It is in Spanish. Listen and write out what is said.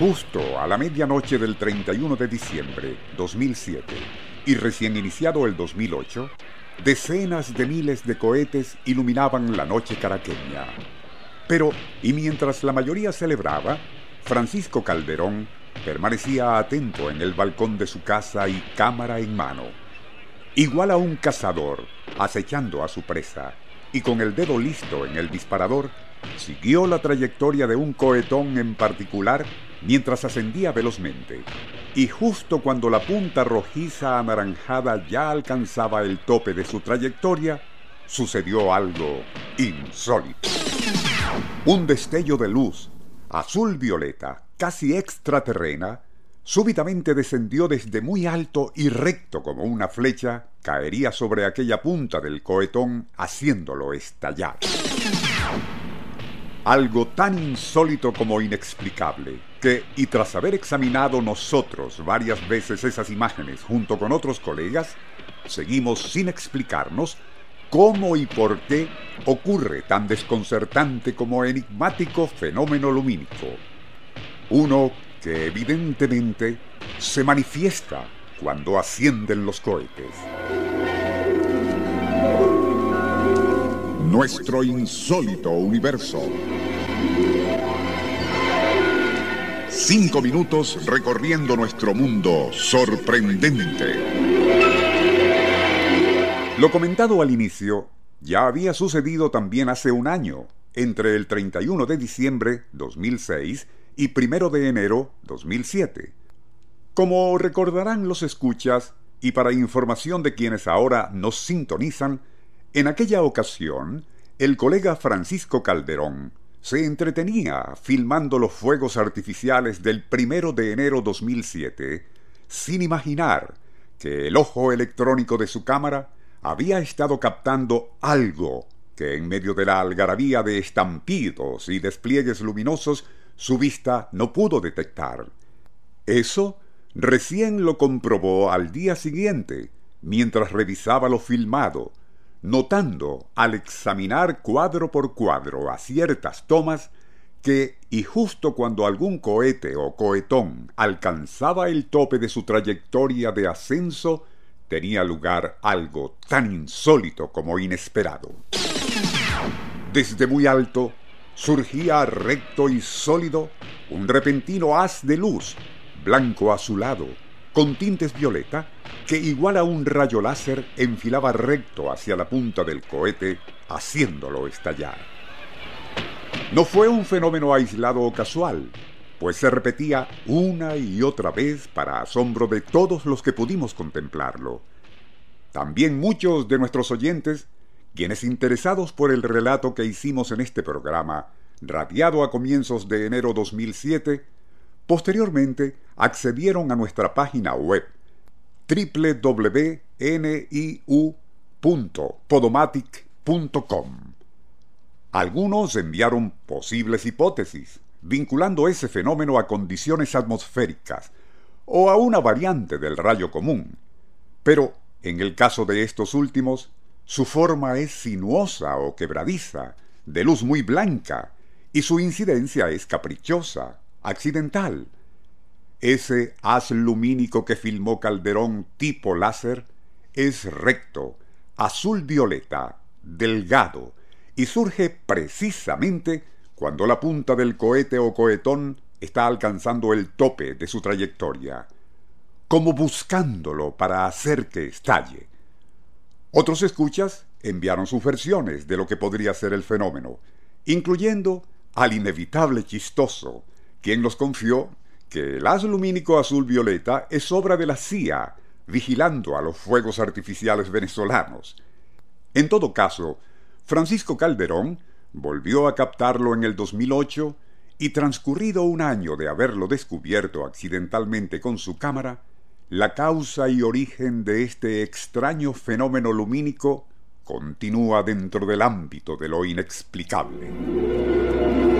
Justo a la medianoche del 31 de diciembre 2007 y recién iniciado el 2008, decenas de miles de cohetes iluminaban la noche caraqueña. Pero, y mientras la mayoría celebraba, Francisco Calderón permanecía atento en el balcón de su casa y cámara en mano. Igual a un cazador, acechando a su presa, y con el dedo listo en el disparador, siguió la trayectoria de un cohetón en particular mientras ascendía velozmente. Y justo cuando la punta rojiza anaranjada ya alcanzaba el tope de su trayectoria, sucedió algo insólito. Un destello de luz, azul violeta, casi extraterrena, súbitamente descendió desde muy alto y recto como una flecha, caería sobre aquella punta del cohetón haciéndolo estallar. Algo tan insólito como inexplicable, que, y tras haber examinado nosotros varias veces esas imágenes junto con otros colegas, seguimos sin explicarnos cómo y por qué ocurre tan desconcertante como enigmático fenómeno lumínico. Uno que evidentemente se manifiesta cuando ascienden los cohetes. Nuestro insólito universo. Cinco minutos recorriendo nuestro mundo sorprendente. Lo comentado al inicio ya había sucedido también hace un año, entre el 31 de diciembre 2006 y 1 de enero 2007. Como recordarán los escuchas, y para información de quienes ahora nos sintonizan, en aquella ocasión, el colega Francisco Calderón se entretenía filmando los fuegos artificiales del primero de enero 2007, sin imaginar que el ojo electrónico de su cámara había estado captando algo que en medio de la algarabía de estampidos y despliegues luminosos su vista no pudo detectar. Eso recién lo comprobó al día siguiente, mientras revisaba lo filmado, notando al examinar cuadro por cuadro a ciertas tomas que, y justo cuando algún cohete o cohetón alcanzaba el tope de su trayectoria de ascenso, tenía lugar algo tan insólito como inesperado. Desde muy alto surgía recto y sólido un repentino haz de luz, blanco azulado, con tintes violeta, que igual a un rayo láser enfilaba recto hacia la punta del cohete, haciéndolo estallar. No fue un fenómeno aislado o casual, pues se repetía una y otra vez para asombro de todos los que pudimos contemplarlo. También muchos de nuestros oyentes, quienes interesados por el relato que hicimos en este programa, radiado a comienzos de enero 2007, posteriormente accedieron a nuestra página web www.niu.podomatic.com. Algunos enviaron posibles hipótesis, vinculando ese fenómeno a condiciones atmosféricas o a una variante del rayo común. Pero, en el caso de estos últimos, su forma es sinuosa o quebradiza, de luz muy blanca, y su incidencia es caprichosa, accidental, ese haz lumínico que filmó Calderón tipo láser es recto, azul violeta, delgado, y surge precisamente cuando la punta del cohete o cohetón está alcanzando el tope de su trayectoria, como buscándolo para hacer que estalle. Otros escuchas enviaron sus versiones de lo que podría ser el fenómeno, incluyendo al inevitable chistoso, quien nos confió que el haz lumínico azul violeta es obra de la CIA, vigilando a los fuegos artificiales venezolanos. En todo caso, Francisco Calderón volvió a captarlo en el 2008 Y transcurrido un año de haberlo descubierto accidentalmente con su cámara, la causa y origen de este extraño fenómeno lumínico continúa dentro del ámbito de lo inexplicable.